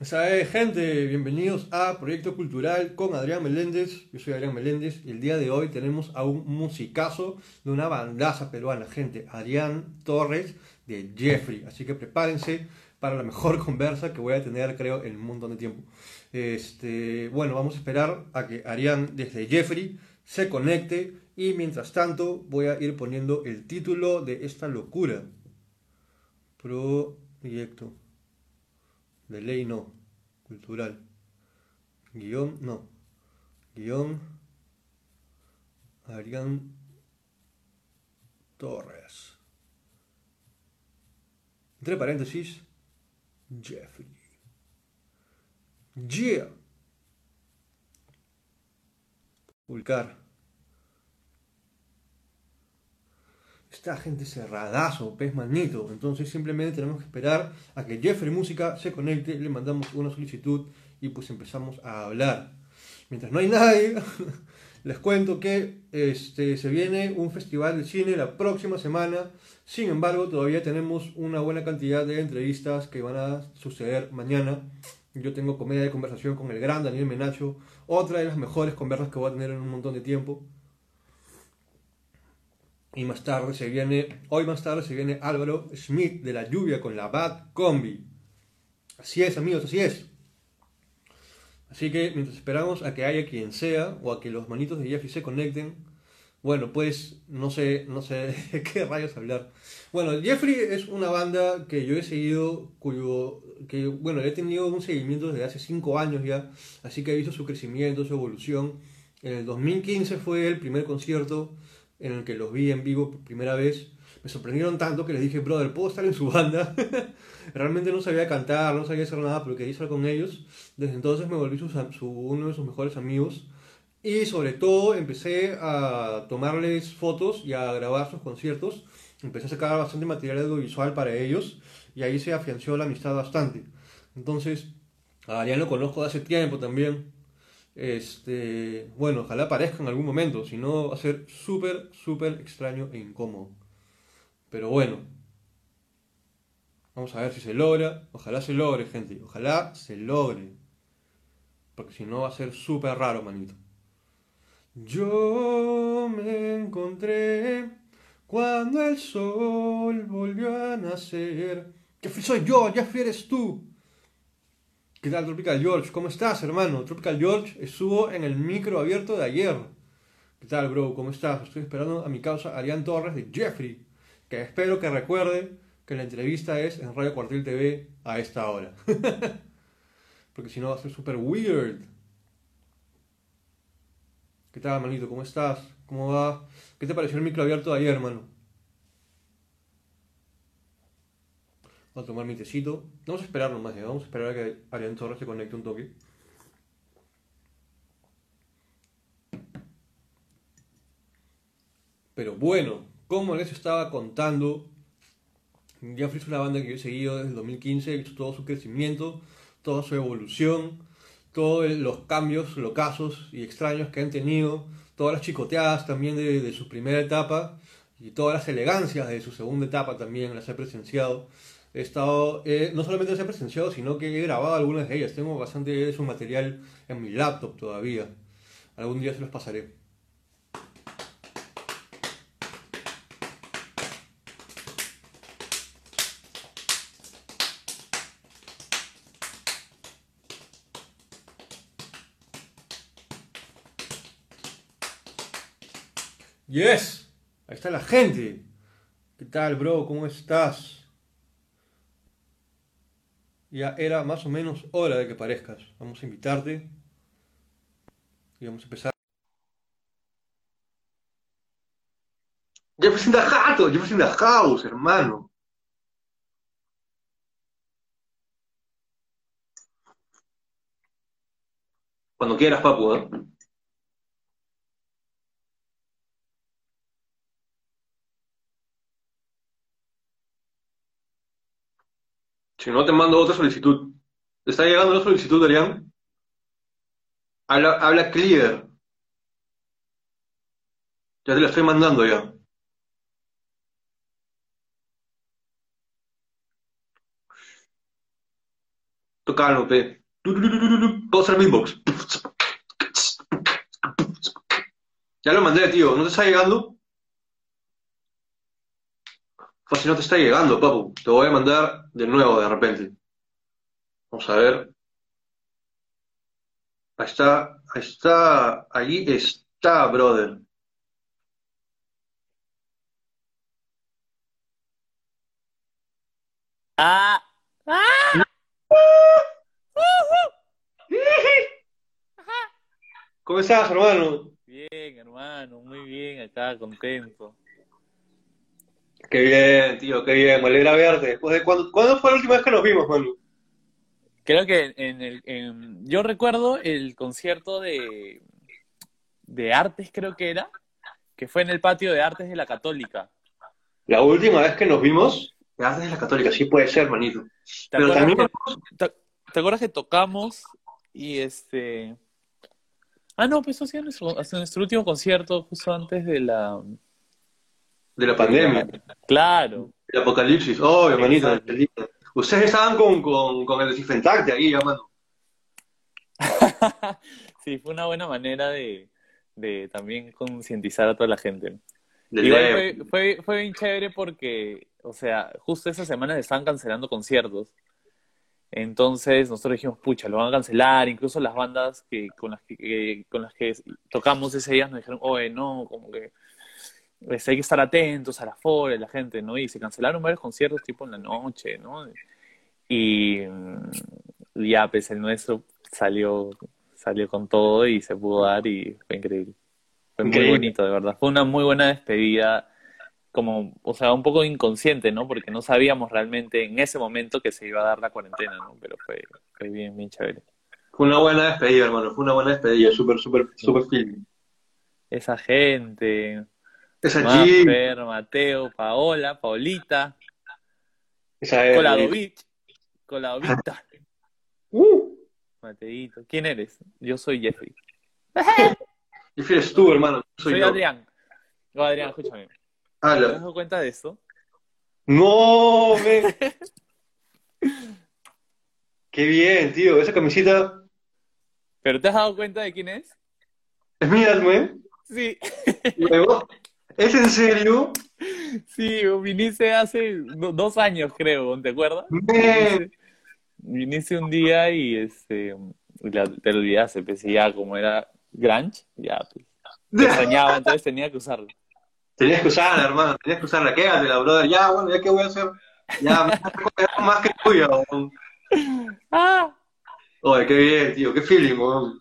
¿Sabe, gente? Bienvenidos a Proyecto Cultural con Adrián Meléndez. Yo soy Adrián Meléndez y el día de hoy tenemos a un musicazo de una bandaza peruana, gente. Adrián Torres de Jeffrey. Así que prepárense para la mejor conversa que voy a tener, creo, en un montón de tiempo. Este, bueno, vamos a esperar a que Adrián desde Jeffrey se conecte y mientras tanto voy a ir poniendo el título de esta locura. Proyecto. De ley no. Cultural. Guión no. Guión. Adrián Torres. Entre paréntesis. Jeffrey. Yeah. Publicar. Esta gente cerradazo, pez manito. Entonces simplemente tenemos que esperar a que Jeffrey Música se conecte, le mandamos una solicitud y pues empezamos a hablar. Mientras no hay nadie, les cuento que este, se viene un festival de cine la próxima semana. Sin embargo, todavía tenemos una buena cantidad de entrevistas que van a suceder mañana. Yo tengo comedia de conversación con el gran Daniel Menacho, otra de las mejores conversas que voy a tener en un montón de tiempo. Y más tarde se viene, hoy más tarde se viene Álvaro Schmidt de la lluvia con la Bad Combi. Así es, amigos, así es. Así que mientras esperamos a que haya quien sea o a que los manitos de Jeffy se conecten, bueno, pues no sé, no sé de qué rayos hablar. Bueno, Jeffrey es una banda que yo he seguido, cuyo, que bueno, he tenido un seguimiento desde hace 5 años ya, así que he visto su crecimiento, su evolución. En el 2015 fue el primer concierto en el que los vi en vivo por primera vez, me sorprendieron tanto que les dije, brother, ¿puedo estar en su banda? Realmente no sabía cantar, no sabía hacer nada, pero quería estar con ellos. Desde entonces me volví su, uno de sus mejores amigos. Y sobre todo empecé a tomarles fotos y a grabar sus conciertos. Empecé a sacar bastante material audiovisual para ellos y ahí se afianció la amistad bastante. Entonces, a Arián lo conozco de hace tiempo también. Este, bueno, ojalá aparezca en algún momento, si no va a ser súper, súper extraño e incómodo. Pero bueno, vamos a ver si se logra. Ojalá se logre, gente. Ojalá se logre. Porque si no va a ser súper raro, manito. Yo me encontré cuando el sol volvió a nacer. ¿Qué soy yo? Ya eres tú. ¿Qué tal Tropical George? ¿Cómo estás, hermano? Tropical George estuvo en el micro abierto de ayer. ¿Qué tal, bro? ¿Cómo estás? Estoy esperando a mi causa Arián Torres de Jeffrey, que espero que recuerde que la entrevista es en Radio Cuartel TV a esta hora. Porque si no va a ser súper weird. ¿Qué tal, manito? ¿Cómo estás? ¿Cómo va? ¿Qué te pareció el micro abierto de ayer, hermano? A tomar mi tecito. Vamos a esperar nomás, vamos a esperar a que Arián Torres se conecte un toque. Pero bueno, como les estaba contando, Jeffrey es una banda que yo he seguido desde el 2015, he visto todo su crecimiento, toda su evolución, todos los cambios locazos y extraños que han tenido, todas las chicoteadas también de, de su primera etapa y todas las elegancias de su segunda etapa también las he presenciado he estado, eh, no solamente las he presenciado, sino que he grabado algunas de ellas. Tengo bastante de su material en mi laptop todavía. Algún día se los pasaré. Yes, ahí está la gente. ¿Qué tal, bro? ¿Cómo estás? Ya era más o menos hora de que parezcas. Vamos a invitarte y vamos a empezar. Jefferson the Jato, Jefferson the House, hermano. Cuando quieras, papu, ¿eh? Si no, te mando otra solicitud. ¿Te está llegando la solicitud, Arián? Habla, habla clear. Ya te la estoy mandando ya. Tocalo, pe. Pausa el beatbox. Ya lo mandé, tío. ¿No te está llegando? Fácil no te está llegando, papu. Te voy a mandar de nuevo de repente. Vamos a ver. Ahí está, ahí está, allí está, brother. Ah, ah, ¿Cómo estás, hermano? bien, hermano, muy bien, acá contento. Qué bien, tío, qué bien. Me alegra verte. Después de cuándo, ¿cuándo fue la última vez que nos vimos, mano? Creo que en el, en- yo recuerdo el concierto de, de artes, creo que era, que fue en el patio de artes de la Católica. La última vez que nos vimos, antes de la Católica, sí puede ser, manito. ¿Te Pero acuerdas también que, te, te acuerdas que tocamos y este... Ah, no, pues eso hacía nuestro, nuestro último concierto justo antes de la... de la pandemia, Claro. del apocalipsis. Oh, hermanito, Exacto. Ustedes estaban con, con, con el desinfectante ahí, ya, mano. Sí, fue una buena manera de, de también concientizar a toda la gente. Del Igual fue, fue, fue bien chévere porque, o sea, justo esa semana se estaban cancelando conciertos. Entonces nosotros dijimos, pucha, lo van a cancelar. Incluso las bandas que, con, las que, que- con las que tocamos ese día nos dijeron, oye, no, como que pues, hay que estar atentos a la fora, la gente, ¿no? Y se cancelaron varios conciertos tipo en la noche, ¿no? Y ya, pues el nuestro salió, salió con todo y se pudo dar y fue increíble. Fue muy bonito, de verdad. Fue una muy buena despedida, como, o sea, un poco inconsciente, ¿no? Porque no sabíamos realmente en ese momento que se iba a dar la cuarentena, ¿no? Pero fue, fue bien, bien chévere. Fue una buena despedida, hermano. Fue una buena despedida. Súper, súper, súper film. Esa gente, Esa G, Maffer, Mateo, Paola, Paolita, esa es. Coladovich, Coladovita, Uh, Mateito. ¿Quién eres? Yo soy Jeffrey. y eres tú, hermano. Soy, Soy yo. Adrián. No, Adrián, escúchame. ¿Te has dado cuenta de esto? No, men. Qué bien, tío. Esa camisita ¿Pero te has dado cuenta de quién es? es mía, men. Sí, Luego, ¿es en serio? sí, viniste hace do- dos años, creo, ¿te acuerdas? Viniste, viniste un día y este la- te lo olvidaste, pues y ya como era grunge, ya pues, te extrañaba, entonces tenía que usarlo. Tenías que usarla, hermano. Tenías que usarla. Quédatela, brother. Ya, bueno, ya qué voy a hacer. Ya, me voy más que tuya. ¡Ah! Oye, qué bien, tío. Qué feeling, weón.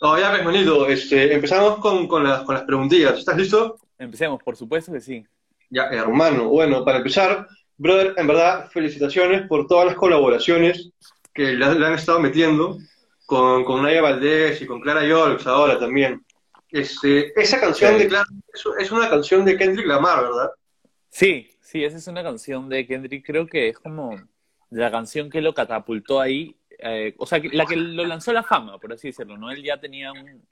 Oh, ya, pues, manito. Este, empezamos con, con las, con las preguntillas. ¿Estás listo? Empecemos, por supuesto que sí. Ya, hermano. Bueno, para empezar, brother, en verdad, felicitaciones por todas las colaboraciones que le, le han estado metiendo con, con Naya Valdés y con Clara Yorks ahora también. Este, esa canción de Clara es, es una canción de Kendrick Lamar, ¿verdad? Sí, sí, esa es una canción de Kendrick, creo que es como la canción que lo catapultó ahí, eh, o sea, la que lo lanzó a la fama, por así decirlo, ¿no? Él ya tenía un,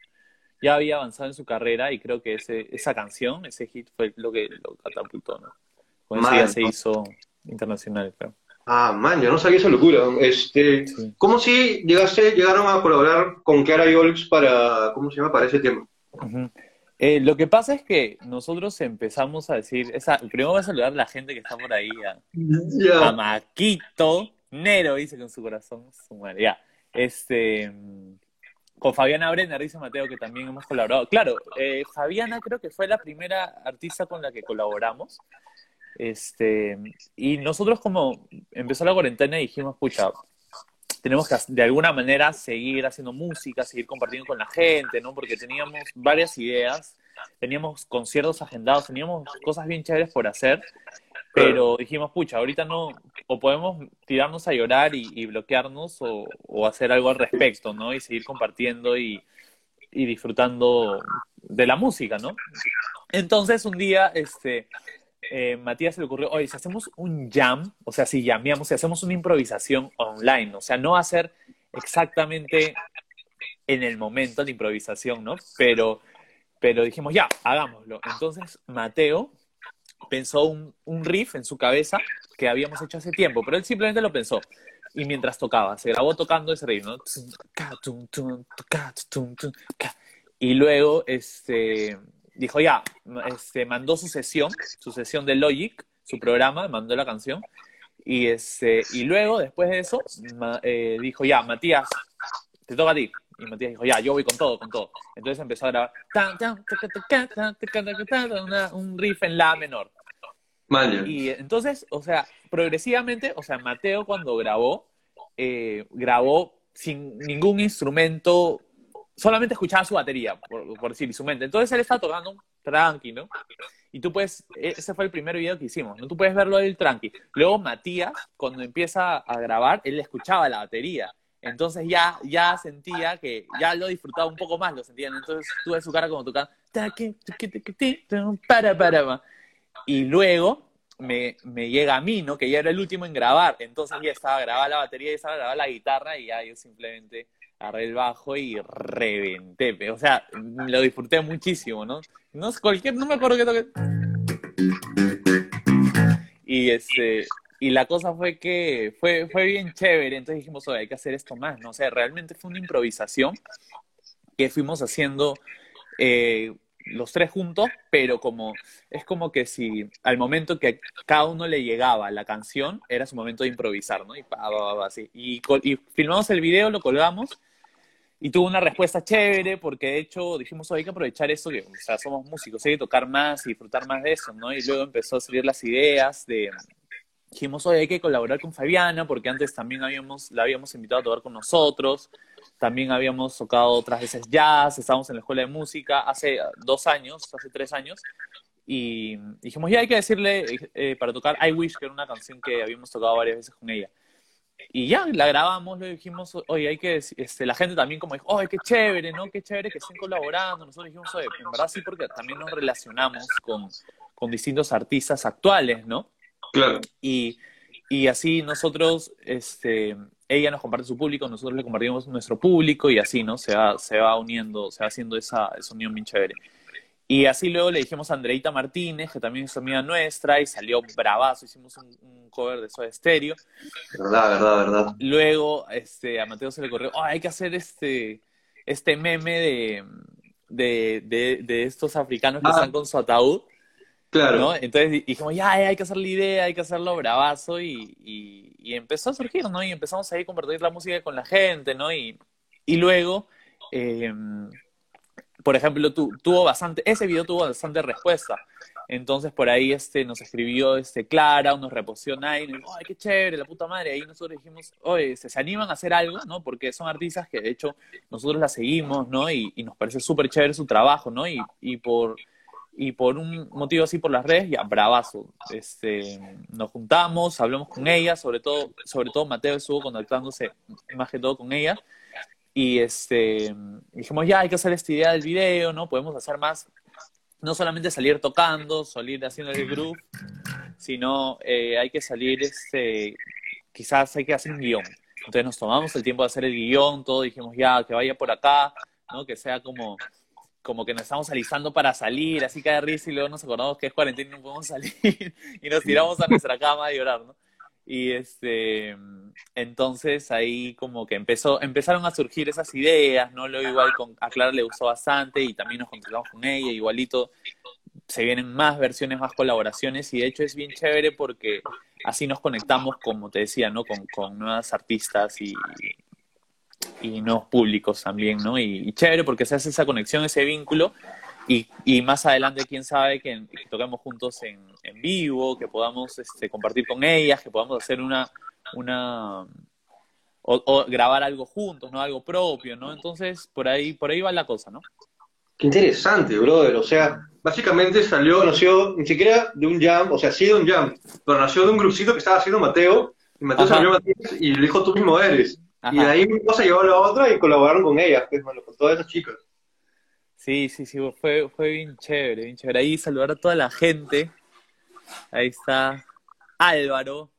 ya había avanzado en su carrera y creo que ese, esa canción, ese hit fue lo que lo catapultó, ¿no? Con eso ya Man, se hizo internacional. Ah, man, yo no sabía esa locura. Este, Sí. ¿cómo si llegaste, llegaron a colaborar con Clara Yorks para, ¿cómo se llama? Para ese tema? Eh, lo que pasa es que nosotros empezamos a decir, esa, primero voy a saludar a la gente que está por ahí, a, a. Maquito, Nero, dice con su corazón, su madre, ya. Este, con Fabiana Brenner, dice Mateo, que también hemos colaborado. Claro, eh, Fabiana creo que fue la primera artista con la que colaboramos. Este, y nosotros como empezó la cuarentena dijimos, pucha, tenemos que de alguna manera seguir haciendo música, seguir compartiendo con la gente, ¿no? Porque teníamos varias ideas, teníamos conciertos agendados, teníamos cosas bien chéveres por hacer, pero dijimos, pucha, ahorita no, o podemos tirarnos a llorar y, bloquearnos o, o hacer algo al respecto, ¿no? Y seguir compartiendo y, disfrutando de la música, ¿no? Entonces un día, este, eh, Matías se le ocurrió, oye, si hacemos un jam, o sea, si llameamos, si hacemos una improvisación online, o sea, no hacer exactamente en el momento de improvisación, ¿no? Pero, pero dijimos, ya, hagámoslo. Entonces Mateo pensó un, riff en su cabeza que habíamos hecho hace tiempo, pero él simplemente lo pensó. y mientras tocaba, se grabó tocando ese ritmo, Y luego, este, dijo ya, este, mandó su sesión, su sesión de Logic, su programa, mandó la canción, y, este, y luego, después de eso, eh, dijo ya, Matías, te toca a ti. Y Matías dijo, ya, yo voy con todo, con todo. Entonces empezó a grabar un riff en la menor. Y entonces, o sea, progresivamente, o sea, Mateo cuando grabó, eh, grabó sin ningún instrumento, solamente escuchaba su batería, por, por decir, y su mente. Entonces él estaba tocando tranqui, ¿no? Y tú puedes, e, ese fue el primer video que hicimos, ¿no? Tú puedes verlo del tranqui. Luego Matías, cuando empieza a grabar, él escuchaba la batería. Entonces ya, ya sentía que ya lo disfrutaba un poco más, lo sentía. Entonces tuve su cara como tocando. Y luego me, me, llega a mí, ¿no? Que ya era el último en grabar. Entonces ya estaba grabada la batería, ya estaba grabada la guitarra y ya yo simplemente agarré el bajo y reventé. O sea, lo disfruté muchísimo, ¿no? No cualquier, no me acuerdo qué toque. Y este, y la cosa fue que fue, fue bien chévere, entonces dijimos, oye, hay que hacer esto más, ¿no? O realmente fue una improvisación que fuimos haciendo eh, los tres juntos, pero como es como que si al momento que cada uno le llegaba la canción, era su momento de improvisar, ¿no? Y, así. Y, y filmamos el video, lo colgamos y tuvo una respuesta chévere porque de hecho dijimos, hay que aprovechar eso, que o sea, somos músicos, hay que tocar más y disfrutar más de eso, ¿no? Y luego empezó a salir las ideas de, dijimos, hoy hay que colaborar con Fabiana, porque antes también habíamos, la habíamos invitado a tocar con nosotros, también habíamos tocado otras veces jazz, estábamos en la escuela de música hace dos años, hace tres años, y dijimos, ya hay que decirle eh, para tocar I Wish, que era una canción que habíamos tocado varias veces con ella. Y ya, la grabamos, le dijimos, oye, hay que, este, la gente también como dijo, oye, qué chévere, ¿no? Qué chévere que estén colaborando. Nosotros dijimos, oye, en verdad sí, porque también nos relacionamos con, con distintos artistas actuales, ¿no? Claro. Y, y así nosotros, este, ella nos comparte su público, nosotros le compartimos nuestro público y así, ¿no? Se va, se va uniendo, se va haciendo esa, esa unión bien chévere. Y así luego le dijimos a Andreita Martínez, que también es amiga nuestra, y salió bravazo, hicimos un, cover de Soda Stereo. Verdad, verdad, verdad. Luego este, a Mateo se le corrió, oh, hay que hacer este, este meme de, de, de, estos africanos que ah. están con su ataúd. Claro. Entonces dijimos, ya, hay que hacer la idea, hay que hacerlo bravazo y, y, empezó a surgir, ¿no? Y empezamos ahí a compartir la música con la gente, ¿no? Y, y luego, eh, por ejemplo, tu, tuvo bastante, ese video tuvo bastante respuesta. Entonces por ahí este, nos escribió este, Clara, nos reposió Nine, ¡ay, qué chévere, la puta madre! Ahí nosotros dijimos, oye, ¿se, animan a hacer algo? ¿no? Porque son artistas que de hecho nosotros la seguimos, ¿no? Y, y nos parece súper chévere su trabajo, ¿no? Y, y por y por un motivo así por las redes, ya, bravazo. Este, nos juntamos, hablamos con ella, sobre todo, sobre todo Mateo estuvo contactándose más que todo con ella. Y este, dijimos, ya hay que hacer esta idea del video, ¿no? Podemos hacer más, no solamente salir tocando, salir haciendo el groove, sino eh, hay que salir, este, quizás hay que hacer un guion. Entonces nos tomamos el tiempo de hacer el guion, todo, dijimos, ya, que vaya por acá, ¿no? Que sea como como que nos estamos alisando para salir, así cae risa y luego nos acordamos que es cuarentena y no podemos salir y nos tiramos a nuestra cama a llorar, ¿no? Y este, entonces ahí como que empezó, empezaron a surgir esas ideas, ¿no? Luego igual con, a Clara le gustó bastante y también nos contactamos con ella, igualito se vienen más versiones, más colaboraciones y de hecho es bien chévere porque así nos conectamos, como te decía, ¿no? Con, con nuevas artistas y, y nuevos públicos también, ¿no? Y, chévere porque se hace esa conexión, ese vínculo. Y, y más adelante, quién sabe, que, toquemos juntos en, en, vivo, que podamos este, compartir con ellas, que podamos hacer una, una o, grabar algo juntos, ¿no? Algo propio, ¿no? Entonces, por ahí, por ahí va la cosa, ¿no? Qué interesante, brother. O sea, básicamente salió, nació ni siquiera de un jam, o sea, sí de un jam, pero nació de un grupcito que estaba haciendo Mateo, y Mateo salió Matías y le dijo, tú mismo eres. Y de ahí mi cosa llevó a la otra y colaboraron con ellas, pues, con todas esas chicas. Sí, sí, sí, fue, fue bien chévere, bien chévere. Ahí saludar a toda la gente. Ahí está Álvaro,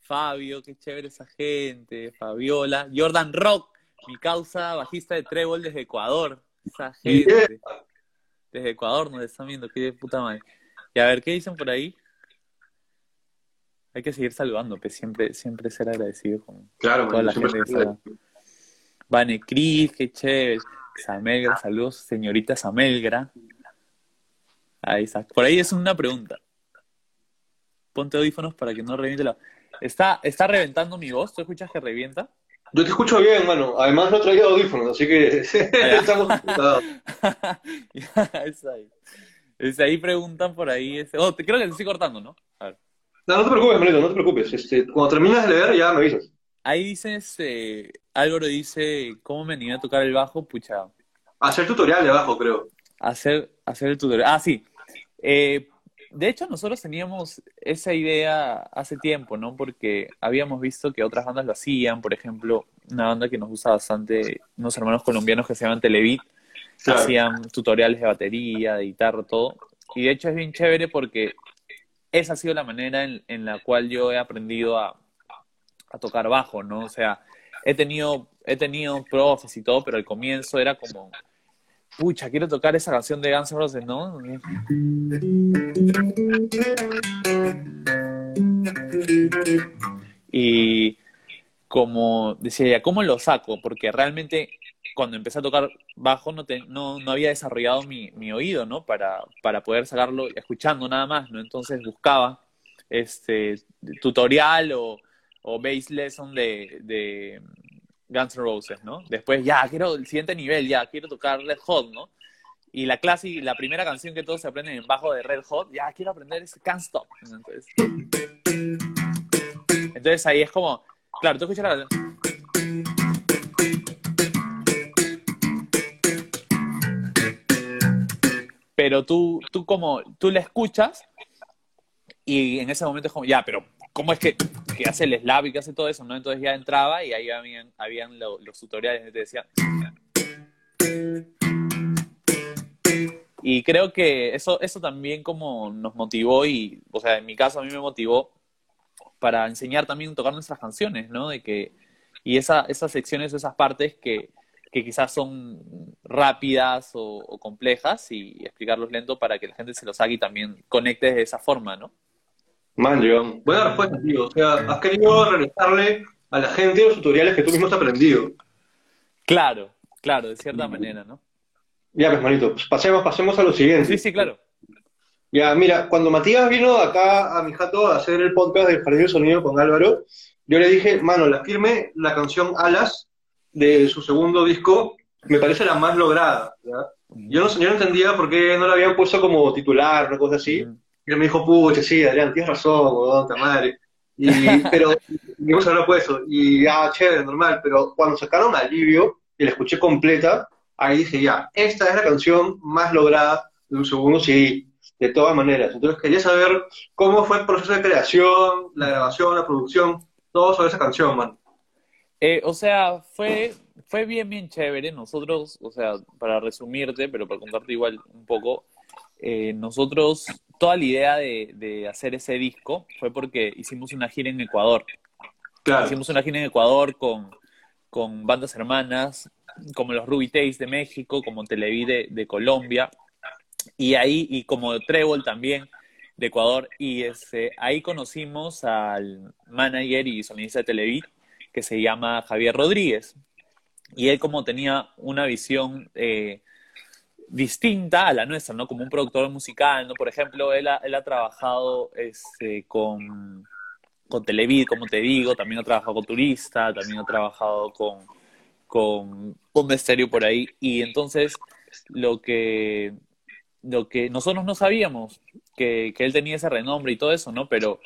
Fabio, qué chévere esa gente, Fabiola, Jordan Rock, mi causa bajista de Trébol desde Ecuador. Esa gente. Desde Ecuador nos están viendo, qué de puta madre. Y a ver, ¿qué dicen por ahí? Hay que seguir saludando, pues siempre, siempre ser agradecido con Claro, toda man, la gente. Vane Cris, qué chévere. Samelgra, saludos, señorita Samelgra. Ahí está. Por ahí es una pregunta. Ponte audífonos para que no reviente la. ¿Está, está reventando mi voz? ¿Tú escuchas que revienta? Yo te escucho bien, mano. Además no he traído audífonos, así que estamos computados. Ya, es ahí. Es ahí preguntan por ahí. ese- Oh, te, creo que te estoy cortando, ¿no? A ver. No, no te preocupes, manito, no te preocupes. Este, cuando terminas de leer, ya me avisas. Ahí dices, eh, Álvaro dice, ¿cómo me animé a tocar el bajo? Pucha, Hacer tutorial de abajo, creo. hacer, hacer el tutorial. Ah, sí. Eh, de hecho, nosotros teníamos esa idea hace tiempo, ¿no? Porque habíamos visto que otras bandas lo hacían. Por ejemplo, una banda que nos gusta bastante, unos hermanos colombianos que se llaman Televit, Claro. hacían tutoriales de batería, de guitarra, todo. Y de hecho es bien chévere porque esa ha sido la manera en, la cual yo he aprendido a, a tocar bajo, ¿no? O sea, he tenido, he tenido profes y todo, pero al comienzo era como, pucha, quiero tocar esa canción de Guns N' Roses, ¿no? Y como decía ella, ¿cómo lo saco? Porque realmente cuando empecé a tocar bajo no, te- no, no había desarrollado mi, mi oído, ¿no? Para, para poder sacarlo escuchando nada más, ¿no? Entonces buscaba este tutorial o, o bass lesson de, de Guns N' Roses, ¿no? Después ya, quiero el siguiente nivel, ya, quiero tocar Red Hot, ¿no? Y la clase, la primera canción que todos se aprenden en bajo de Red Hot, ya, quiero aprender ese Can't Stop. Entonces, entonces ahí es como, claro, tú escuchas la Pero tú, tú como, tú la escuchas y en ese momento es como, ya, pero ¿cómo es que, que hace el slap y que hace todo eso? ¿no? Entonces ya entraba y ahí habían, habían lo- los tutoriales que te decían. Y creo que eso, eso también como nos motivó y, o sea, en mi caso a mí me motivó para enseñar también a tocar nuestras canciones, ¿no? De que, y esa, esas secciones, esas partes que, que quizás son rápidas o, o complejas y explicarlos lento para que la gente se los haga y también conecte de esa forma, ¿no? Man, John. Buena respuesta, tío. O sea, has querido realizarle a la gente los tutoriales que tú mismo has aprendido. Claro, claro, de cierta manera, ¿no? Ya, pues, manito, pues pasemos, pasemos a lo siguiente. Sí, sí, claro. Ya, mira, cuando Matías vino acá a mi jato a hacer el podcast del Jardín del Sonido con Álvaro, yo le dije, mano, la firme la canción Alas de su segundo disco, me parece la más lograda. Yo no, yo no entendía por qué no la habían puesto como titular, una cosa así. Y él me dijo, pucha, sí, Adrián, tienes razón, weón, ta madre. Y, pero, digamos, habrá puesto. Y, ah, chévere, normal. Pero cuando sacaron Alivio y la escuché completa, ahí dije, ya, esta es la canción más lograda de un segundo CD, de todas maneras. Entonces quería saber cómo fue el proceso de creación, la grabación, la producción, todo sobre esa canción, man. Eh, o sea, fue, fue bien, bien chévere. Nosotros, o sea, para resumirte, pero para contarte igual un poco, eh, nosotros, toda la idea de, de hacer ese disco fue porque hicimos una gira en Ecuador. Claro. Hicimos una gira en Ecuador con, con bandas hermanas, como los Ruby Taste de México, como Televí de, de Colombia, y ahí, y como Trébol también de Ecuador, y ahí conocimos al manager y sonidista de Televí, que se llama Javier Rodríguez. Y él como tenía una visión eh, distinta a la nuestra, ¿no? Como un productor musical, ¿no? Por ejemplo, él ha, él ha trabajado este, con, con Televid, como te digo, también ha trabajado con Turista, también ha trabajado con, con estéreo por ahí. Y entonces, lo que, lo que nosotros no sabíamos, que, que él tenía ese renombre y todo eso, ¿no? Pero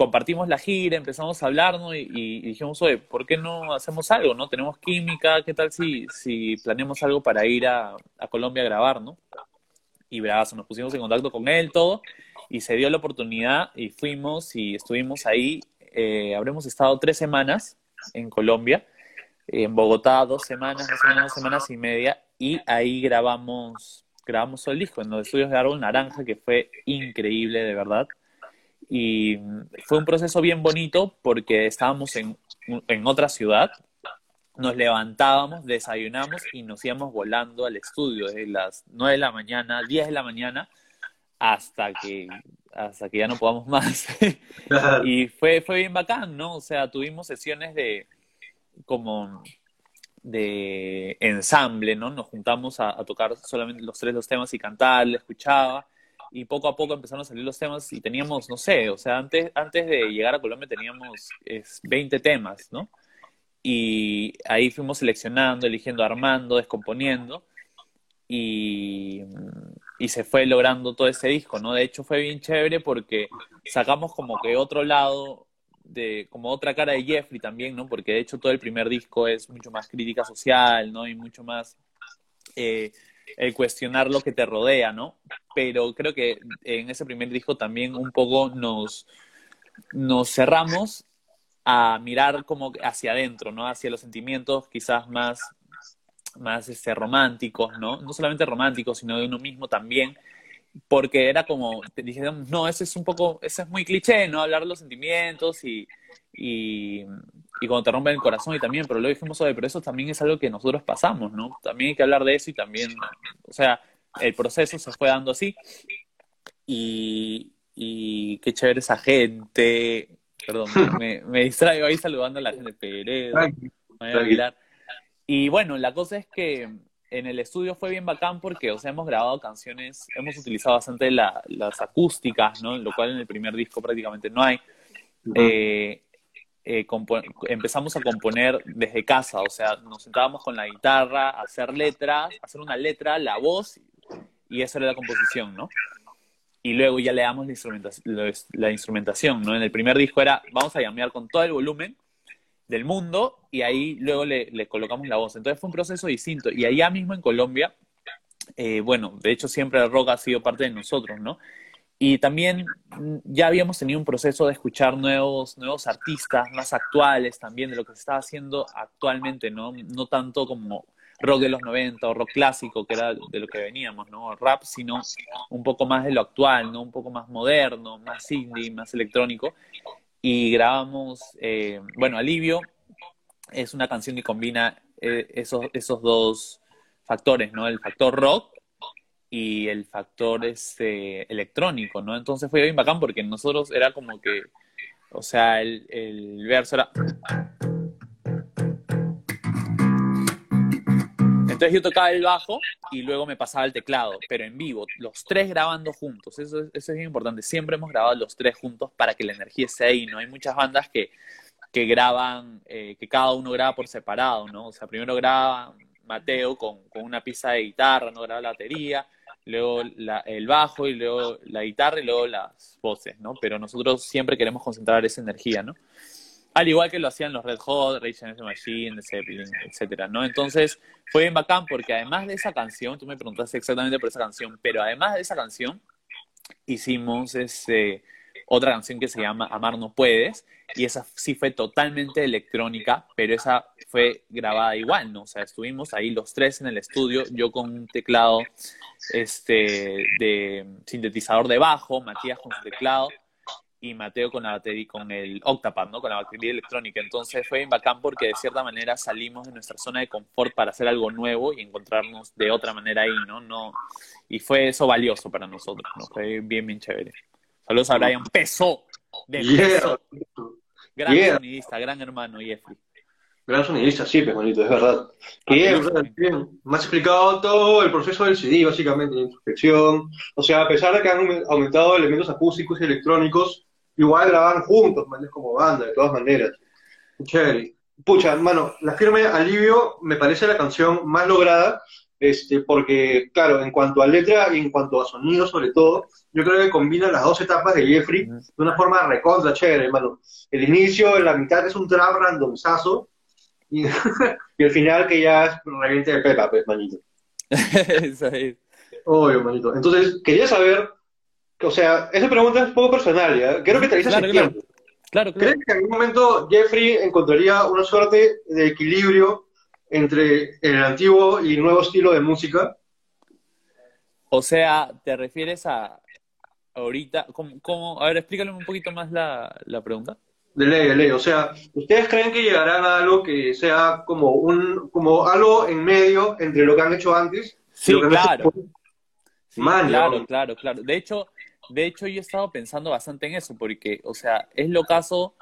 compartimos la gira, empezamos a hablar, ¿no? Y, y dijimos, oye, ¿por qué no hacemos algo, no? Tenemos química, ¿qué tal si, si planeamos algo para ir a, a Colombia a grabar, ¿no? Y bravazo, nos pusimos en contacto con él, todo, y se dio la oportunidad y fuimos y estuvimos ahí, eh, habremos estado tres semanas en Colombia, en Bogotá dos semanas, o menos dos semanas y media, y ahí grabamos, grabamos el disco en los estudios de Árbol Naranja, que fue increíble, de verdad. Y fue un proceso bien bonito porque estábamos en, en otra ciudad, nos levantábamos, desayunamos y nos íbamos volando al estudio desde las 9 de la mañana, 10 de la mañana, hasta que hasta que ya no podamos más. y fue, fue bien bacán, ¿no? O sea, tuvimos sesiones de como de ensamble, ¿no? Nos juntamos a, tocar solamente los tres los temas y cantar, le escuchaba, y poco a poco empezaron a salir los temas y teníamos, no sé, o sea, antes, antes de llegar a Colombia teníamos es, 20 temas, ¿no? Y ahí fuimos seleccionando, eligiendo, armando, descomponiendo, y, y se fue logrando todo ese disco, ¿no? De hecho fue bien chévere porque sacamos como que otro lado de como otra cara de Jeffrey también, ¿no? Porque de hecho todo el primer disco es mucho más crítica social, ¿no? Y mucho más eh, el cuestionar lo que te rodea, ¿no? Pero creo que en ese primer disco también un poco nos, nos cerramos a mirar como hacia adentro, ¿no? Hacia los sentimientos quizás más, más este, románticos, ¿no? No solamente románticos, sino de uno mismo también porque era como, dijeron, no, ese es un poco, ese es muy cliché, ¿no? Hablar de los sentimientos y, y cuando te rompen el corazón y también, pero luego dijimos, oye, pero eso también es algo que nosotros pasamos, ¿no? También hay que hablar de eso y también, o sea, el proceso se fue dando así y, y qué chévere esa gente, perdón, me, me distraigo ahí saludando a la gente, Peredo, Y bueno, la cosa es que en el estudio fue bien bacán porque, o sea, hemos grabado canciones, hemos utilizado bastante las acústicas, ¿no? Lo cual en el primer disco prácticamente no hay. Eh, eh, empezamos a componer desde casa, o sea, nos sentábamos con la guitarra, hacer letras, hacer una letra, la voz, y eso era la composición, ¿no? Y luego ya le damos la, instrumentación, la instrumentación, ¿no? En el primer disco era, vamos a llamear con todo el volumen, del mundo y ahí luego le, colocamos la voz. Entonces fue un proceso distinto. Y allá mismo en Colombia, eh, bueno, de hecho siempre el rock ha sido parte de nosotros, ¿no? Y también mm, ya habíamos tenido un proceso de escuchar nuevos, nuevos artistas más actuales también de lo que se estaba haciendo actualmente, ¿no? No tanto como rock de los 90 o rock clásico, que era de lo que veníamos, ¿no? Rap, sino un poco más de lo actual, ¿no? Un poco más moderno, más indie, más electrónico y grabamos, eh, bueno, Alivio es una canción que combina eh, esos, esos dos factores, ¿no? El factor rock y el factor este, electrónico, ¿no? Entonces fue bien bacán porque nosotros era como que, o sea, el, el verso era... Entonces yo tocaba el bajo y luego me pasaba el teclado, pero en vivo, los tres grabando juntos. Eso, eso es bien importante. Siempre hemos grabado los tres juntos para que la energía esté ahí, ¿no? Hay muchas bandas que, que graban, eh, que cada uno graba por separado, ¿no? O sea, primero graba Mateo con, con una pieza de guitarra, no graba la batería, luego el bajo y luego la guitarra y luego las voces, ¿no? Pero nosotros siempre queremos concentrar esa energía, ¿no? Al igual que lo hacían los Red Hot, Rage Against the Machine, The Zeppelin, etcétera, ¿no? Entonces, fue bien bacán porque además de esa canción, tú me preguntaste exactamente por esa canción, pero además de esa canción, hicimos este, otra canción que se llama Amar no puedes, y esa sí fue totalmente electrónica, pero esa fue grabada igual, ¿no? O sea, estuvimos ahí los tres en el estudio, yo con un teclado este, de sintetizador de bajo, Matías con su teclado, y Mateo con la batería, con el Octapad, ¿no? Con la batería electrónica. Entonces fue bien bacán porque de cierta manera salimos de nuestra zona de confort para hacer algo nuevo y encontrarnos de otra manera ahí, ¿no? no y fue eso valioso para nosotros, ¿no? Fue bien, bien chévere. Saludos a Brian Peso, de Peso. Gran sonidista, gran hermano, Jeffrey. Gran sonidista, sí, hermanito, es verdad. Bien, bien. Me has explicado todo el proceso del CD, básicamente, la introspección. O sea, a pesar de que han aumentado elementos acústicos y electrónicos, igual graban juntos, man, como banda, de todas maneras. Chévere. Pucha, mano, la firme Alivio me parece la canción más lograda, este, porque, claro, en cuanto a letra y en cuanto a sonido, sobre todo, yo creo que combina las dos etapas de Jeffrey de una forma recontra chévere, hermano. El inicio, la mitad es un trap randomzazo, y, y el final que ya es reviente de pepa, pues, manito. Eso es. Obvio, manito. Entonces, quería saber o sea, esa pregunta es un poco personal, ¿ya? Creo que te dices claro, tiempo. Claro, ¿Crees que en algún momento Jeffrey encontraría una suerte de equilibrio entre el antiguo y nuevo estilo de música? O sea, ¿te refieres a ahorita? ¿Cómo, A ver, explícale un poquito más la, la pregunta. De ley, de ley. O sea, ¿ustedes creen que llegarán a algo que sea como un como algo en medio entre lo que han hecho antes? Sí, claro. Sí, claro, claro, claro. De hecho, de hecho yo he estado pensando bastante en eso, porque, o sea, es lo caso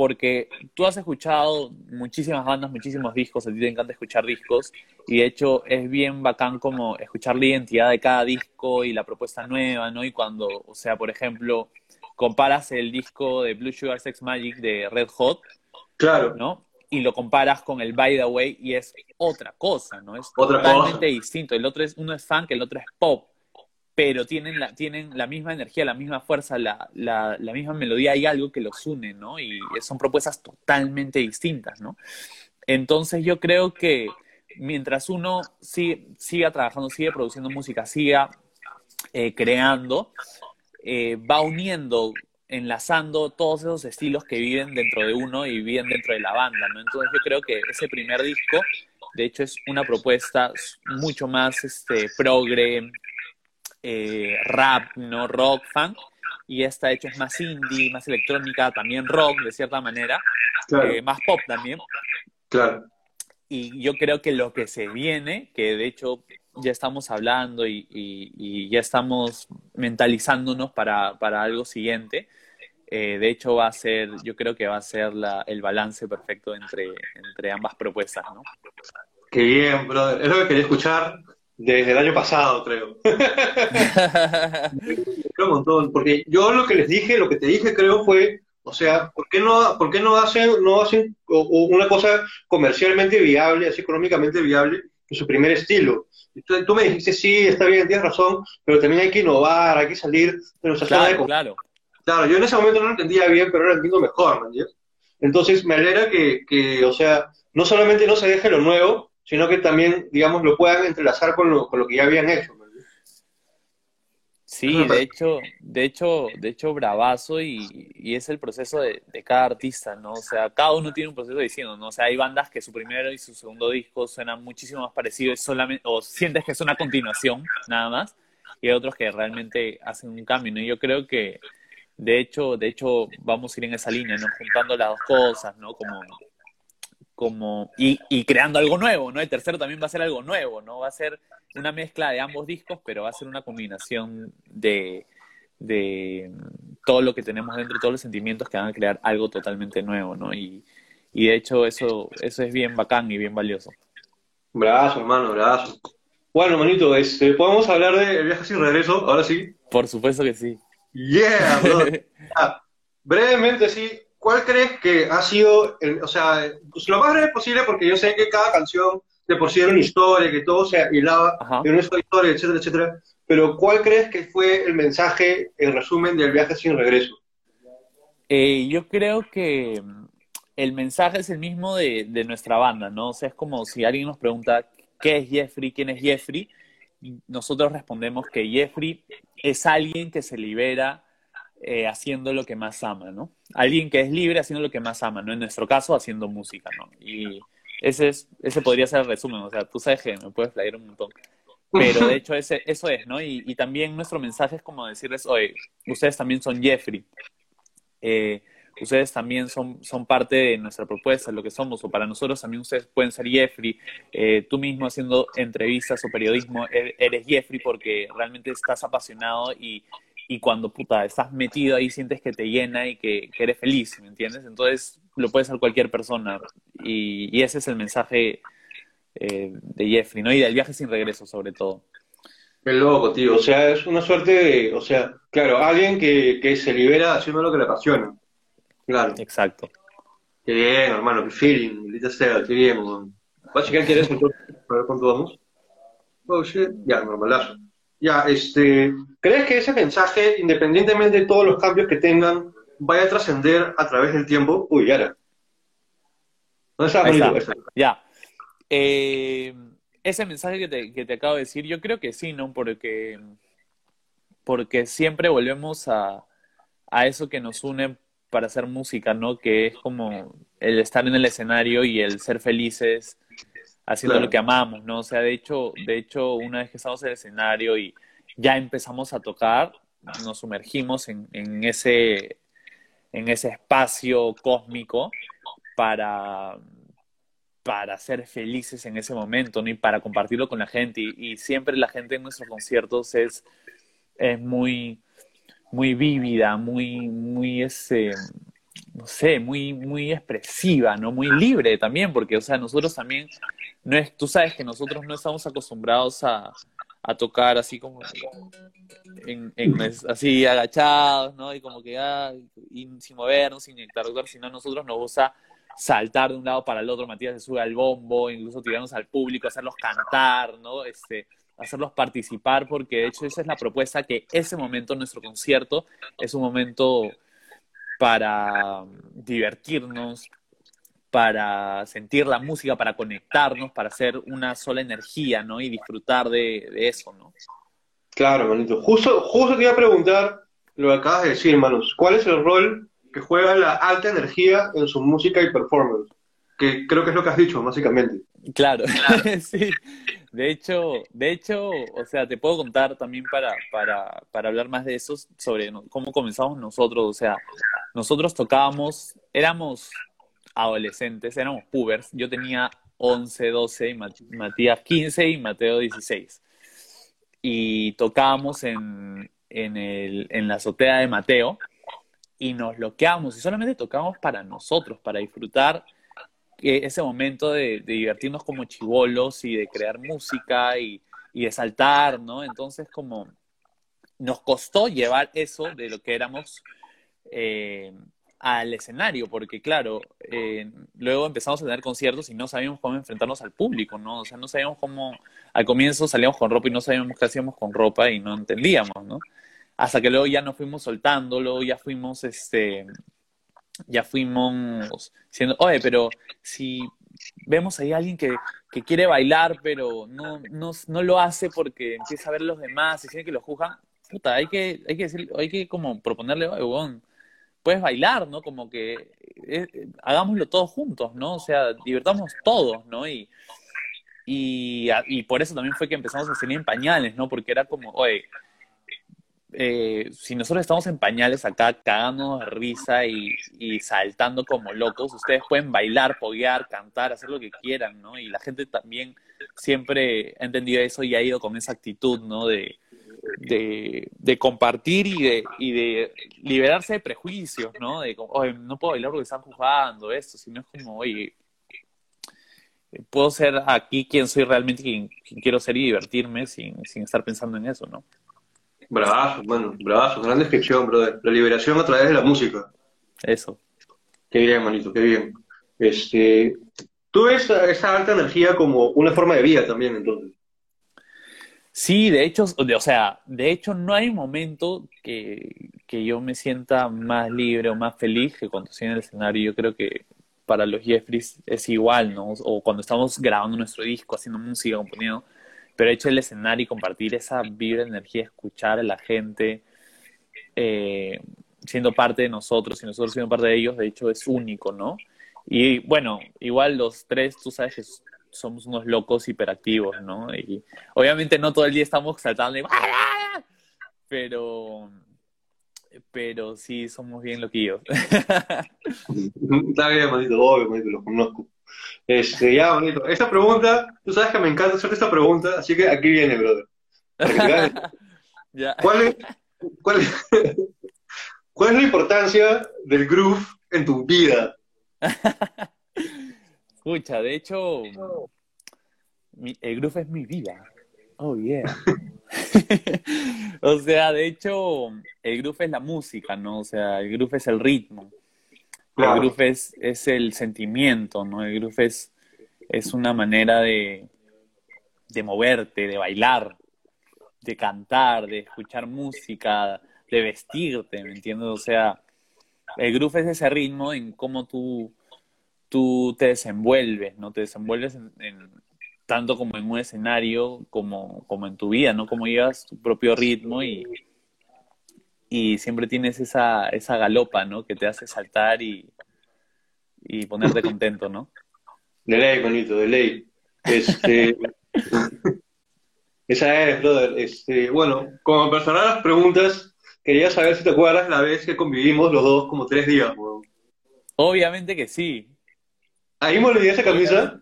porque tú has escuchado muchísimas bandas, muchísimos discos, a ti te encanta escuchar discos, y de hecho es bien bacán como escuchar la identidad de cada disco y la propuesta nueva, ¿no? Y cuando, o sea, por ejemplo, comparas el disco de Blue Sugar Sex Magic de Red Hot, claro. ¿no? Y lo comparas con el By the Way y es otra cosa, ¿no? Es totalmente distinto. El otro es, uno es funk, el otro es pop pero tienen la, tienen la misma energía, la misma fuerza, la, la, misma melodía, hay algo que los une, ¿no? Y son propuestas totalmente distintas, ¿no? Entonces yo creo que mientras uno sigue, siga trabajando, sigue produciendo música, siga eh, creando, eh, va uniendo, enlazando todos esos estilos que viven dentro de uno y viven dentro de la banda, ¿no? Entonces yo creo que ese primer disco, de hecho, es una propuesta mucho más este, progre, eh, rap, no rock, funk, y esta hecho es más indie, más electrónica, también rock de cierta manera, eh, más pop también. Claro. Y yo creo que lo que se viene, que de hecho ya estamos hablando y, ya estamos mentalizándonos para, para algo siguiente, eh, de hecho va a ser, yo creo que va a ser la, el balance perfecto entre, entre ambas propuestas, ¿no? Qué bien, brother. Es lo que quería escuchar desde el año pasado, creo. un montón, porque yo lo que les dije, lo que te dije, creo, fue, o sea, ¿por qué no, por qué no hacen, no hacen una cosa comercialmente viable, así económicamente viable, en su primer estilo? Tú, tú me dijiste, sí, está bien, tienes razón, pero también hay que innovar, hay que salir de nuestra claro, de... Claro, claro. yo en ese momento no lo entendía bien, pero ahora lo entiendo mejor, ¿me entiendes? Entonces me alegra que, que, o sea, no solamente no se deje lo nuevo, sino que también, digamos, lo puedan entrelazar con lo, con lo que ya habían hecho. Sí, de hecho, de hecho, de hecho, bravazo y, y es el proceso de, de, cada artista, ¿no? O sea, cada uno tiene un proceso diciendo, ¿no? O sea, hay bandas que su primero y su segundo disco suenan muchísimo más parecidos, solamente, o sientes que es una continuación, nada más, y hay otros que realmente hacen un cambio, ¿no? Y yo creo que, de hecho, de hecho, vamos a ir en esa línea, ¿no? Juntando las dos cosas, ¿no? Como como y, y, creando algo nuevo, ¿no? El tercero también va a ser algo nuevo, ¿no? Va a ser una mezcla de ambos discos, pero va a ser una combinación de, de todo lo que tenemos dentro, todos los sentimientos que van a crear algo totalmente nuevo, ¿no? Y, y de hecho eso, eso es bien bacán y bien valioso. Brazo, hermano, brazo. Bueno, manito, este, ¿podemos hablar de viajes sin regreso? Ahora sí. Por supuesto que sí. Yeah, bro. ah, brevemente, sí, ¿cuál crees que ha sido, el, o sea, pues lo más breve posible, porque yo sé que cada canción de por sí era una historia, que todo se hilaba en una historia, etcétera, etcétera, pero ¿cuál crees que fue el mensaje, el resumen del viaje sin regreso? Eh, yo creo que el mensaje es el mismo de, de, nuestra banda, ¿no? O sea, es como si alguien nos pregunta qué es Jeffrey, quién es Jeffrey, nosotros respondemos que Jeffrey es alguien que se libera eh, haciendo lo que más ama, ¿no? Alguien que es libre haciendo lo que más ama, ¿no? En nuestro caso, haciendo música, ¿no? Y ese, es, ese podría ser el resumen, o sea, tú sabes que me puedes playar un montón. Pero de hecho ese, eso es, ¿no? Y, y, también nuestro mensaje es como decirles, oye, ustedes también son Jeffrey. Eh, ustedes también son, son parte de nuestra propuesta, lo que somos, o para nosotros también ustedes pueden ser Jeffrey, eh, tú mismo haciendo entrevistas o periodismo, e-, eres Jeffrey porque realmente estás apasionado y, y cuando puta estás metido ahí sientes que te llena y que, eres feliz, ¿me entiendes? Entonces lo puede ser cualquier persona y, ese es el mensaje eh, de Jeffrey, ¿no? Y del viaje sin regreso sobre todo. Qué loco, tío. O sea, es una suerte de, o sea, claro, alguien que, que se libera haciendo lo que le apasiona. Claro. Exacto. Qué bien, hermano, qué feeling, maldita sea, qué bien, man. ¿Vas a checar qué eres entonces? A ver cuánto vamos. Oh, shit. Ya, normalazo. Ya, este, ¿crees que ese mensaje, independientemente de todos los cambios que tengan, vaya a trascender a través del tiempo? Uy, ya ¿Dónde está? está. Ya. Eh, ese mensaje que te, que te, acabo de decir, yo creo que sí, ¿no? Porque, porque siempre volvemos a, a eso que nos une para hacer música, ¿no? Que es como el estar en el escenario y el ser felices haciendo lo que amamos, ¿no? O sea, de hecho, de hecho, una vez que estamos en el escenario y ya empezamos a tocar, nos sumergimos en, en ese, en ese espacio cósmico para, para ser felices en ese momento, ¿no? Y para compartirlo con la gente. Y, y siempre la gente en nuestros conciertos es, es muy muy vívida, muy, muy ese, no sé, muy, muy expresiva, ¿no? Muy libre también, porque, o sea, nosotros también, no es, tú sabes que nosotros no estamos acostumbrados a, a tocar así como en, así agachados, ¿no? Y como que ah, y sin movernos, sin interactuar, sino nosotros nos gusta saltar de un lado para el otro, Matías se sube al bombo, incluso tirarnos al público, hacerlos cantar, ¿no? Este, hacerlos participar, porque de hecho esa es la propuesta, que ese momento, nuestro concierto, es un momento para divertirnos, para sentir la música, para conectarnos, para hacer una sola energía, ¿no? Y disfrutar de, eso, ¿no? Claro, manito. Justo, justo te iba a preguntar lo que acabas de decir, manos. ¿Cuál es el rol que juega la alta energía en su música y performance? Que creo que es lo que has dicho, básicamente. Claro, sí. De hecho, de hecho, o sea, te puedo contar también para, para, para hablar más de eso, sobre cómo comenzamos nosotros. O sea, nosotros tocábamos, éramos adolescentes, éramos pubers. Yo tenía 11, 12, Matías 15 y Mateo 16. Y tocábamos en, en, el, en la azotea de Mateo y nos bloqueamos y solamente tocábamos para nosotros, para disfrutar ese momento de, divertirnos como chivolos y de crear música y, de saltar, ¿no? Entonces como nos costó llevar eso de lo que éramos eh, al escenario, porque claro, eh, luego empezamos a tener conciertos y no sabíamos cómo enfrentarnos al público, ¿no? O sea, no sabíamos cómo, al comienzo salíamos con ropa y no sabíamos qué hacíamos con ropa y no entendíamos, ¿no? Hasta que luego ya nos fuimos soltando, luego ya fuimos, este, ya fuimos diciendo, oye, pero si vemos ahí a alguien que, que quiere bailar, pero no, no, no, lo hace porque empieza a ver a los demás y siente que lo juzgan, puta, hay que, hay que decir, hay que como proponerle, oye, bueno, puedes bailar, ¿no? Como que eh, hagámoslo todos juntos, ¿no? O sea, divertamos todos, ¿no? Y, y, por eso también fue que empezamos a salir en pañales, ¿no? Porque era como, oye, eh, si nosotros estamos en pañales acá cagándonos de risa y, saltando como locos, ustedes pueden bailar, poguear, cantar, hacer lo que quieran, ¿no? Y la gente también siempre ha entendido eso y ha ido con esa actitud, ¿no? De, de, compartir y de, y de liberarse de prejuicios, ¿no? De oye, no puedo bailar porque están jugando esto, sino es como, oye, puedo ser aquí quien soy realmente, quien, quiero ser y divertirme sin, sin estar pensando en eso, ¿no? Bravazo, bueno, bravazo, gran descripción, brother. La liberación a través de la música. Eso. Qué bien, manito, qué bien. Este, tú ves esa alta energía como una forma de vida también, entonces. Sí, de hecho, o sea, de hecho no hay momento que, que yo me sienta más libre o más feliz que cuando estoy en el escenario. Yo creo que para los Jeffries es igual, ¿no? O cuando estamos grabando nuestro disco, haciendo música, componiendo. Pero hecho el escenario y compartir esa vibra energía, escuchar a la gente, eh, siendo parte de nosotros y nosotros siendo parte de ellos, de hecho es único, ¿no? Y bueno, igual los tres, tú sabes que somos unos locos hiperactivos, ¿no? Y obviamente no todo el día estamos saltando y... pero pero sí somos bien loquillos. Está bien, obvio, los conozco. Este, ya, manito, esta pregunta, tú sabes que me encanta hacerte esta pregunta, así que aquí viene, brother. ¿Cuál, es, cuál, es, ¿Cuál es la importancia del groove en tu vida? Escucha, de hecho, el groove es mi vida. Oh, yeah. o sea, de hecho, el groove es la música, ¿no? O sea, el groove es el ritmo. El groove es, es, el sentimiento, ¿no? El groove es, es una manera de, de moverte, de bailar, de cantar, de escuchar música, de vestirte, ¿me entiendes? O sea, el groove es ese ritmo en cómo tú tú te desenvuelves, ¿no? Te desenvuelves en, tanto como en un escenario como, como en tu vida, ¿no? Como llevas tu propio ritmo y, y siempre tienes esa, esa galopa, ¿no? Que te hace saltar y, y ponerte contento, ¿no? De ley, bonito, de ley. Este, esa es, brother. Este, bueno, como personal las preguntas, quería saber si te acuerdas la vez que convivimos los dos como tres días, Obviamente que sí. ¿Ahí me olvidé esa camisa?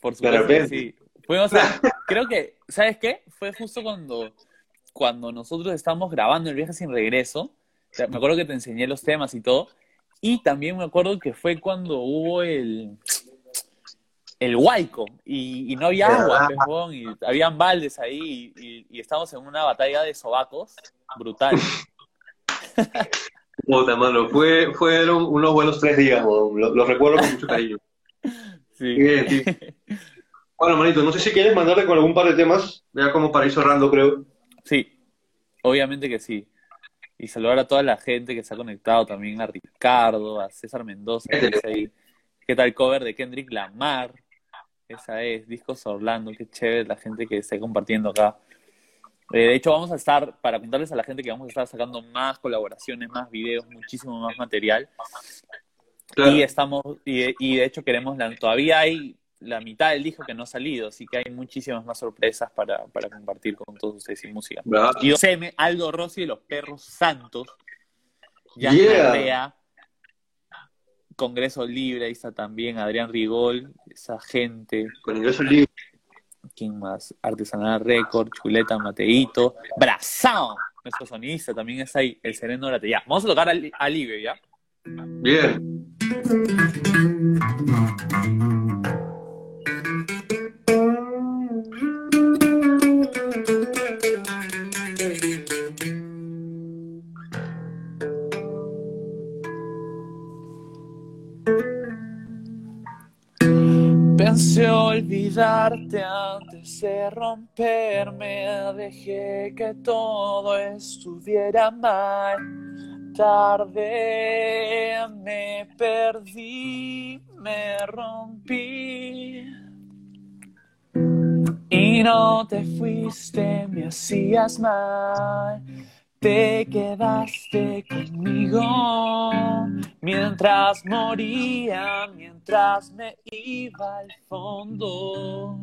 Por supuesto que sí. Fuimos a, creo que, ¿sabes qué? Fue justo cuando cuando nosotros estábamos grabando el viaje sin regreso. O sea, me acuerdo que te enseñé los temas y todo. Y también me acuerdo que fue cuando hubo el, el Huayco y, y no había agua, huevón, y habían baldes ahí y, y estábamos en una batalla de sobacos brutal. Puta, mano, fue, fueron unos buenos tres días. Lo- Los recuerdo con mucho cariño. Sí. Bien, sí. Bueno, manito, no sé si quieres mandarle con algún par de temas, ya como para ir cerrando, creo. Sí, obviamente que sí. Y saludar a toda la gente que se ha conectado también, a Ricardo, a César Mendoza, que ahí, ¿qué tal cover de Kendrick Lamar? Esa es, Discos Orlando, qué chévere la gente que está compartiendo acá. Eh, de hecho, vamos a estar, para contarles a la gente que vamos a estar sacando más colaboraciones, más videos, muchísimo más material. Claro. Y estamos, y, y de hecho queremos, la- todavía hay la mitad del disco que no ha salido, así que hay muchísimas más sorpresas para, para compartir con todos ustedes y música. Bravo. Y Seme, Aldo Rossi de los Perros Santos, Jan Yeah. Congreso Libre, ahí está también Adrián Rigol, esa gente, Con ingreso libre. ¿quién más? Artesanal Record, Chuleta Mateito, Brazao, nuestro sonista también está ahí, el Sereno Orate. Ya, vamos a tocar al- alivio, ¿ya? Bien. Pensé olvidarte antes de romperme, dejé que todo estuviera mal. Tarde me perdí, me rompí. Y no te fuiste, me hacías mal. Te quedaste conmigo mientras moría, mientras me iba al fondo.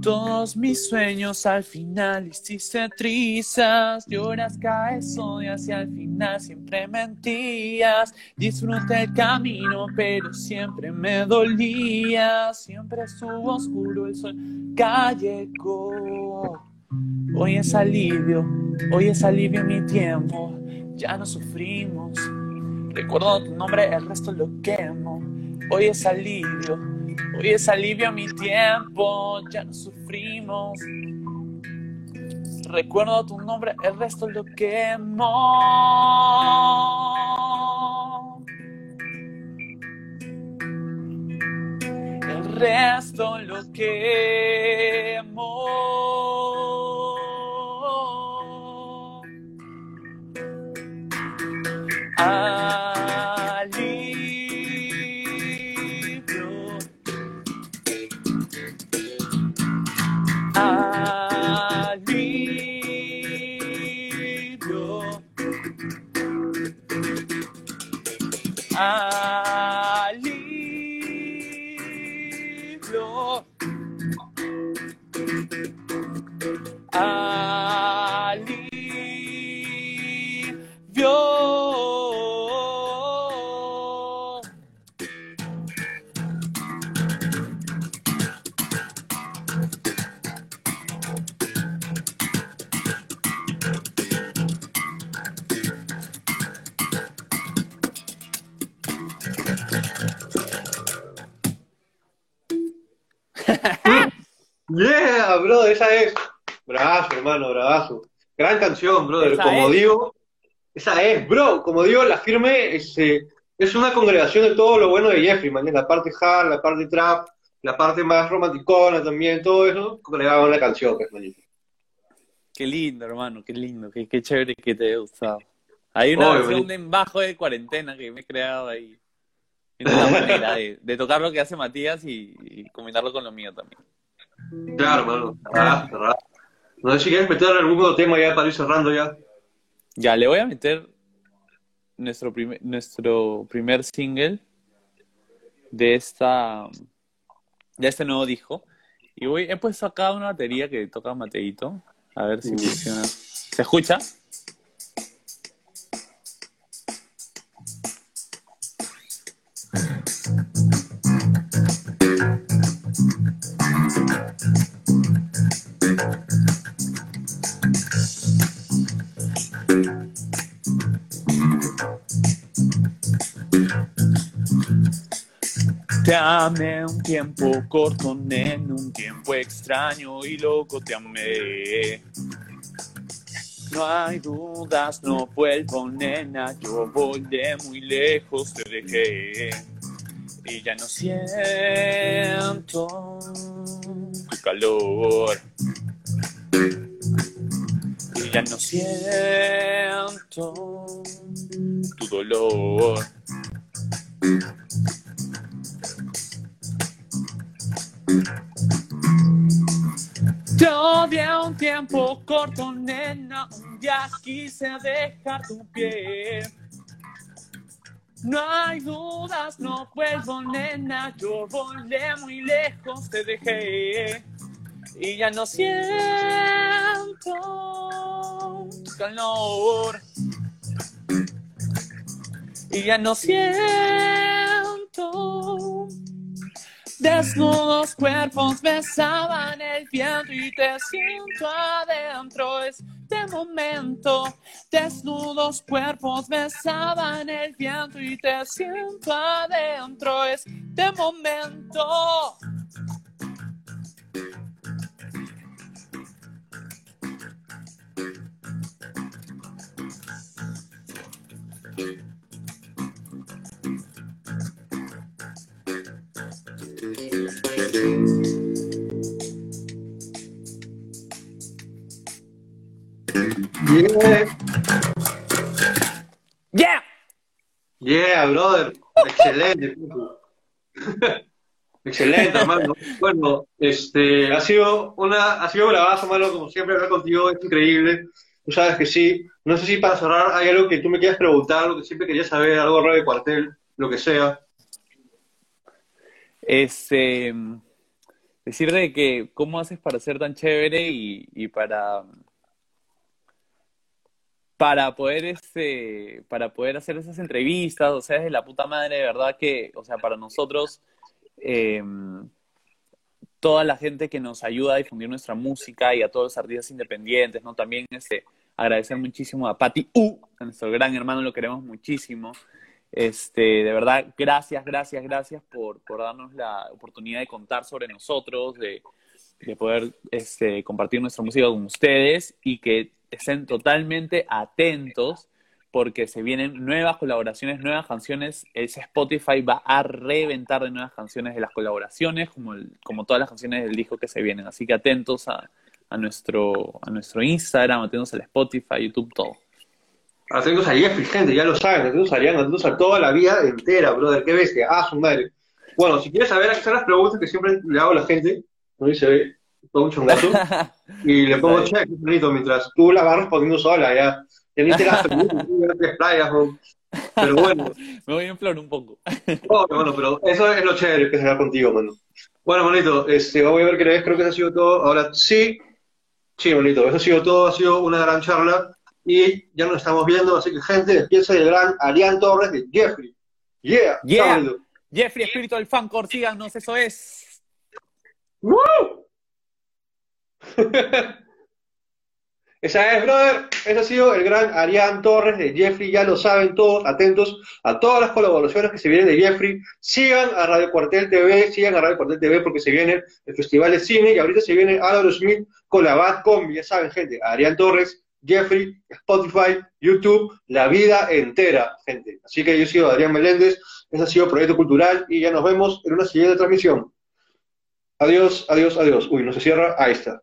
Todos mis sueños al final hiciste trizas, lloras, caes, odias y al final siempre mentías. Disfruté el camino, pero siempre me dolía. Siempre estuvo oscuro, el sol llegó. Hoy es alivio, hoy es alivio mi tiempo. Ya no sufrimos. Recuerdo tu nombre, el resto lo quemo. Hoy es alivio, hoy es alivio mi tiempo. Ya no sufrimos. Recuerdo tu nombre, el resto lo quemo. El resto lo quemo. Alivio. Bro, esa es. Bravazo, hermano, bravazo. Gran canción, brother. Esa como es. digo, esa es, bro. Como digo, la firme es, eh, es una congregación de todo lo bueno de Jeffrey, man. La parte hard, la parte trap, la parte más romanticona también, todo eso, congregado en la canción, pues, manito. Qué lindo, hermano, qué lindo, qué, qué chévere que te haya gustado. Hay una Obvio, versión de en bajo de cuarentena que me he creado ahí. Es una manera de, de tocar lo que hace Matías y, y combinarlo con lo mío también. Claro, mano. Bravazo. No sé si quieres meter algún otro tema ya para ir cerrando ya. Ya, le voy a meter nuestro primer, nuestro primer single de esta de este nuevo disco. Y voy, he puesto acá una batería que toca Mateito. A ver si funciona. ¿Se escucha? Te amé un tiempo corto, en un tiempo extraño y loco te amé. No hay dudas, no vuelvo, nena, yo volé muy lejos, te dejé. Y ya no siento tu calor. Y ya no siento tu dolor. Todavía un tiempo corto, nena, un día quise dejar tu pie. No hay dudas, no vuelvo, nena, yo volé muy lejos, te dejé. Y ya no siento tu calor. Y ya no siento Desnudos cuerpos besaban el viento y te siento adentro este momento. Desnudos cuerpos besaban el viento y te siento adentro este momento. Yeah. Yeah. Yeah, brother. Excelente. Excelente, hermano. Bueno, este, ha sido una, ha sido bravazo, hermano, como siempre hablar contigo, es increíble. Tú sabes que sí. No sé si para cerrar hay algo que tú me quieras preguntar, lo que siempre quería saber, algo raro de cuartel, lo que sea. Este, decirle que cómo haces para ser tan chévere y, para para poder este para poder hacer esas entrevistas, o sea, es de la puta madre, de verdad que, o sea, para nosotros eh, toda la gente que nos ayuda a difundir nuestra música y a todos los artistas independientes, ¿no? También este agradecer muchísimo a Pati U, a nuestro gran hermano, lo queremos muchísimo. Este, de verdad, gracias, gracias, gracias por, por darnos la oportunidad de contar sobre nosotros, de, de poder este, compartir nuestra música con ustedes y que estén totalmente atentos porque se vienen nuevas colaboraciones, nuevas canciones. Ese Spotify va a reventar de nuevas canciones de las colaboraciones, como, el, como todas las canciones del disco que se vienen. Así que atentos a, a, nuestro, a nuestro Instagram, atentos al Spotify, YouTube, todo. Atentos a Jeffrey, gente, ya lo saben, atentos a Ariana, atentos a toda la vida entera, brother, qué bestia, ah, su madre. Bueno, si quieres saber, aquí están las preguntas que siempre le hago a la gente, no dice, todo un chongazo, y le pongo check, bonito, mientras tú la vas respondiendo sola, ya. Ya ni te las preguntas, tres playas. Pero bueno. Me voy en flor un poco. Oh, bueno, pero eso es lo chévere que se contigo, mano. Bueno, manito, este, voy a ver qué lees, creo que eso ha sido todo. Ahora sí, sí, bonito, eso ha sido todo, ha sido una gran charla y ya nos estamos viendo, así que gente, despierta el gran Arián Torres de Jeffrey. Yeah, yeah. Jeffrey, espíritu del fancor, síganos, eso es. ¡Woo! Esa es, brother. Ese ha sido el gran Arián Torres de Jeffrey. Ya lo saben todos, atentos a todas las colaboraciones que se vienen de Jeffrey. Sigan a Radio Cuartel TV, sigan a Radio Cuartel TV porque se viene el Festival de Cine y ahorita se viene Álvaro Smith con la Bad Combi. Ya saben, gente, Arián Torres, Jeffrey, Spotify, YouTube, la vida entera, gente. Así que yo soy Adrián Meléndez. Ese ha sido Proyecto Cultural y ya nos vemos en una siguiente transmisión. Adiós, adiós, adiós. Uy, no se cierra. Ahí está.